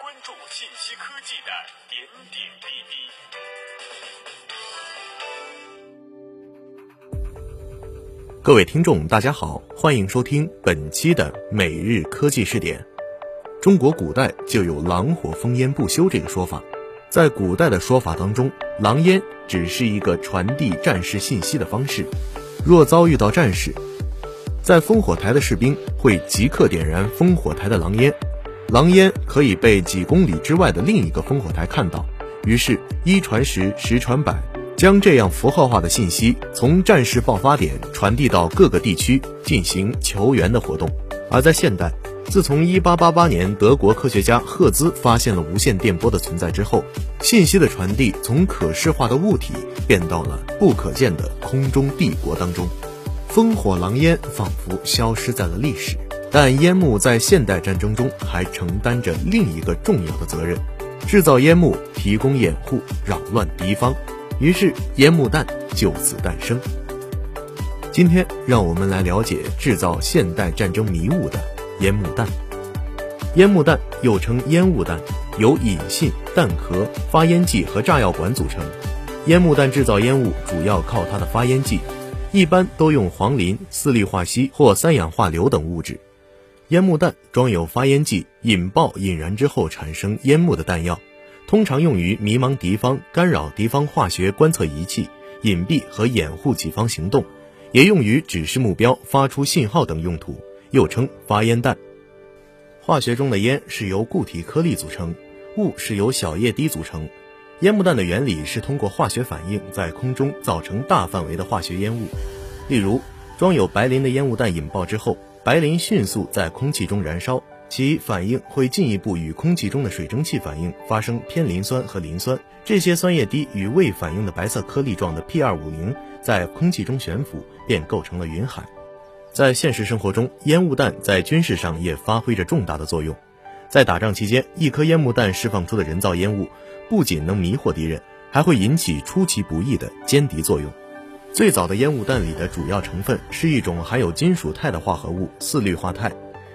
关注信息科技的点点滴滴。各位听众，大家好，欢迎收听本期的每日科技视点。中国古代就有“狼火烽烟不休”这个说法，在古代的说法当中，狼烟只是一个传递战事信息的方式。若遭遇到战事，在烽火台的士兵会即刻点燃烽火台的狼烟，狼烟可以被几公里之外的另一个烽火台看到，于是，一传十，十传百，将这样符号化的信息从战事爆发点传递到各个地区，进行求援的活动。而在现代，自从1888年德国科学家赫兹发现了无线电波的存在之后，信息的传递从可视化的物体变到了不可见的空中帝国当中，烽火狼烟仿佛消失在了历史。但烟幕在现代战争中还承担着另一个重要的责任：制造烟幕，提供掩护，扰乱敌方。于是烟幕弹就此诞生。今天，让我们来了解制造现代战争迷雾的。烟幕弹，烟幕弹又称烟雾弹，由引信、弹壳、发烟剂和炸药管组成。烟幕弹制造烟雾主要靠它的发烟剂，一般都用黄磷、四氯化锡或三氧化硫等物质。烟幕弹装有发烟剂，引爆引燃之后产生烟幕的弹药，通常用于迷茫敌方、干扰敌方化学观测仪器、隐蔽和掩护己方行动，也用于指示目标、发出信号等用途。又称发烟弹。化学中的烟是由固体颗粒组成，雾是由小液滴组成。烟幕弹的原理是通过化学反应在空中造成大范围的化学烟雾。例如，装有白磷的烟雾弹引爆之后，白磷迅速在空气中燃烧，其反应会进一步与空气中的水蒸气反应，发生偏磷酸和磷酸。这些酸液滴与未反应的白色颗粒状的 P 二五零在空气中悬浮，便构成了云海。在现实生活中，烟雾弹在军事上也发挥着重大的作用。在打仗期间，一颗烟雾弹释放出的人造烟雾，不仅能迷惑敌人，还会引起出其不意的歼敌作用。最早的烟雾弹里的主要成分是一种含有金属钛的化合物——四氯化钛。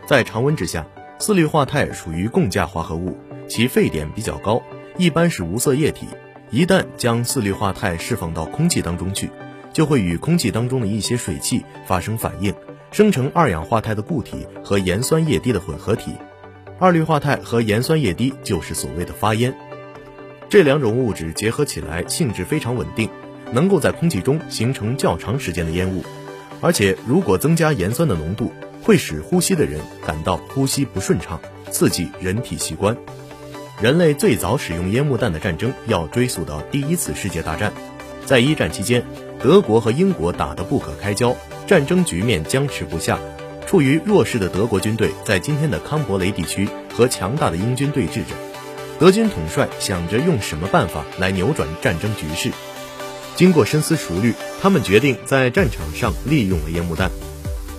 在常温之下，四氯化钛属于共价化合物，其沸点比较高，一般是无色液体。一旦将四氯化钛释放到空气当中去，就会与空气当中的一些水汽发生反应。生成二氧化钛的固体和盐酸液滴的混合体，二氯化钛和盐酸液滴就是所谓的发烟。这两种物质结合起来性质非常稳定，能够在空气中形成较长时间的烟雾。而且如果增加盐酸的浓度，会使呼吸的人感到呼吸不顺畅，刺激人体器官。人类最早使用烟幕弹的战争要追溯到第一次世界大战，在一战期间，德国和英国打得不可开交。战争局面僵持不下，处于弱势的德国军队在今天的康伯雷地区和强大的英军对峙着。德军统帅想着用什么办法来扭转战争局势。经过深思熟虑，他们决定在战场上利用了烟幕弹。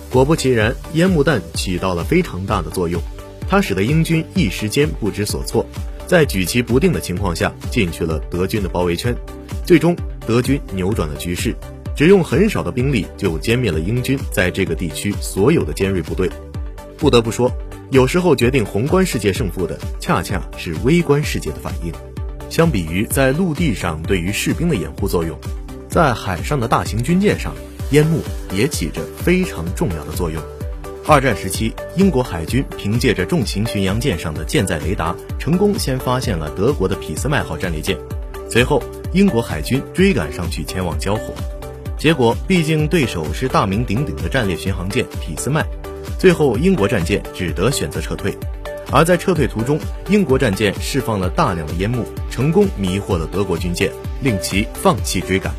果不其然，烟幕弹起到了非常大的作用，它使得英军一时间不知所措，在举棋不定的情况下进去了德军的包围圈。最终，德军扭转了局势。只用很少的兵力就歼灭了英军在这个地区所有的尖锐部队。不得不说，有时候决定宏观世界胜负的，恰恰是微观世界的反应。相比于在陆地上对于士兵的掩护作用，在海上的大型军舰上，烟幕也起着非常重要的作用。二战时期，英国海军凭借着重型巡洋舰上的舰载雷达，成功先发现了德国的俾斯麦号战列舰。随后，英国海军追赶上去，前往交火。结果，毕竟对手是大名鼎鼎的战列巡航舰俾斯麦，最后英国战舰只得选择撤退。而在撤退途中，英国战舰释放了大量的烟幕，成功迷惑了德国军舰，令其放弃追赶。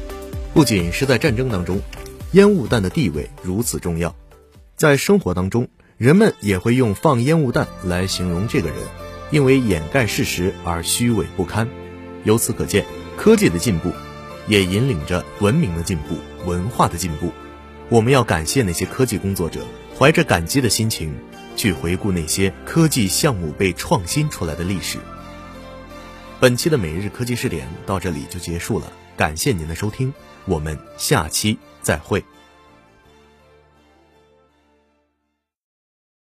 不仅是在战争当中，烟雾弹的地位如此重要，在生活当中，人们也会用放烟雾弹来形容这个人，因为掩盖事实而虚伪不堪。由此可见，科技的进步。也引领着文明的进步，文化的进步。我们要感谢那些科技工作者，怀着感激的心情，去回顾那些科技项目被创新出来的历史。本期的每日科技视点到这里就结束了，感谢您的收听，我们下期再会。